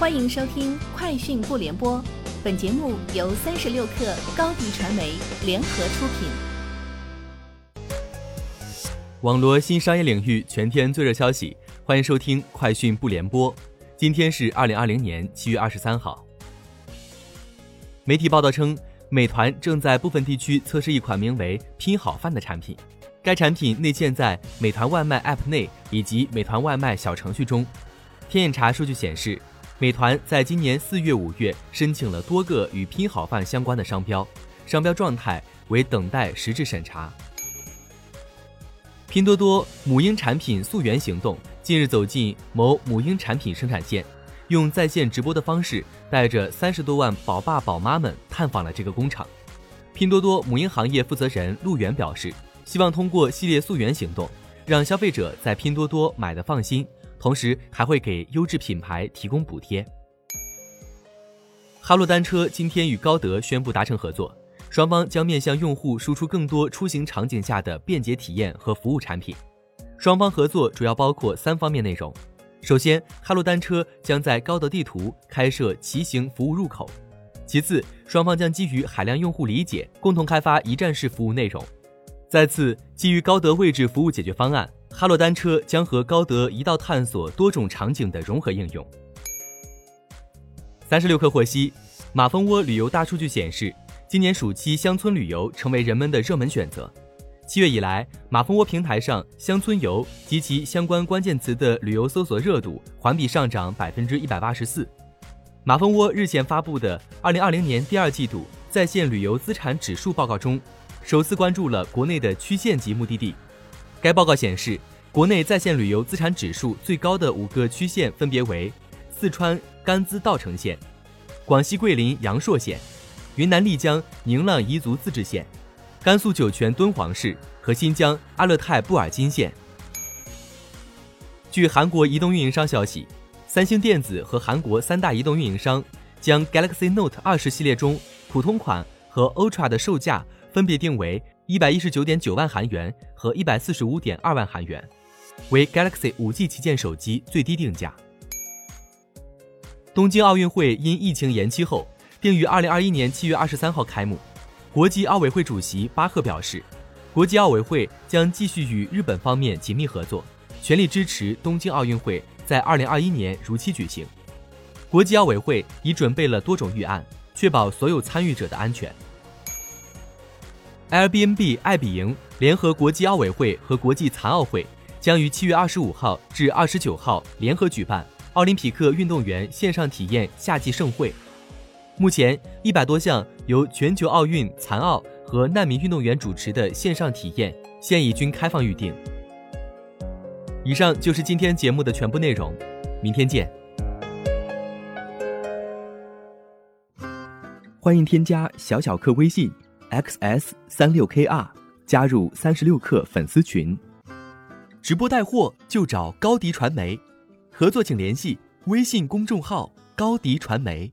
欢迎收听《快讯不联播》，本节目由三十六克高低传媒联合出品。网罗新商业领域全天最热消息，欢迎收听《快讯不联播》。今天是二零二零年七月二十三号。媒体报道称，美团正在部分地区测试一款名为“拼好饭”的产品，该产品内嵌在美团外卖 App 内以及美团外卖小程序中。天眼查数据显示。美团在今年四月、五月申请了多个与拼好饭相关的商标，商标状态为等待实质审查。拼多多母婴产品溯源行动近日走进某母婴产品生产线，用在线直播的方式，带着三十多万宝爸宝妈们探访了这个工厂。拼多多母婴行业负责人陆源表示，希望通过系列溯源行动，让消费者在拼多多买的放心。同时还会给优质品牌提供补贴。哈罗单车今天与高德宣布达成合作，双方将面向用户输出更多出行场景下的便捷体验和服务产品。双方合作主要包括三方面内容：首先，哈罗单车将在高德地图开设骑行服务入口；其次，双方将基于海量用户理解，共同开发一站式服务内容；再次，基于高德位置服务解决方案。哈罗单车将和高德一道探索多种场景的融合应用。三十六氪获悉，马蜂窝旅游大数据显示，今年暑期乡村旅游成为人们的热门选择。七月以来，马蜂窝平台上“乡村游”及其相关关键词的旅游搜索热度环比上涨百分之一百八十四。马蜂窝日前发布的二零二零年第二季度在线旅游资产指数报告中，首次关注了国内的区县级目的地。该报告显示，国内在线旅游资产指数最高的五个区县分别为：四川甘孜稻城县、广西桂林阳朔县、云南丽江宁蒗彝族自治县、甘肃酒泉敦煌市和新疆阿勒泰布尔津县。据韩国移动运营商消息，三星电子和韩国三大移动运营商将 Galaxy Note 二十系列中普通款和 Ultra 的售价分别定为。一百一十九点九万韩元和一百四十五点二万韩元，为 Galaxy 五 G 旗舰手机最低定价。东京奥运会因疫情延期后，定于二零二一年七月二十三号开幕。国际奥委会主席巴赫表示，国际奥委会将继续与日本方面紧密合作，全力支持东京奥运会在二零二一年如期举行。国际奥委会已准备了多种预案，确保所有参与者的安全。Airbnb 爱彼迎联合国际奥委会和国际残奥会，将于七月二十五号至二十九号联合举办奥林匹克运动员线上体验夏季盛会。目前，一百多项由全球奥运、残奥和难民运动员主持的线上体验现已均开放预定。以上就是今天节目的全部内容，明天见。欢迎添加小小客微信。Xs 三六 kr 加入三十六氪粉丝群，直播带货就找高迪传媒，合作请联系微信公众号高迪传媒。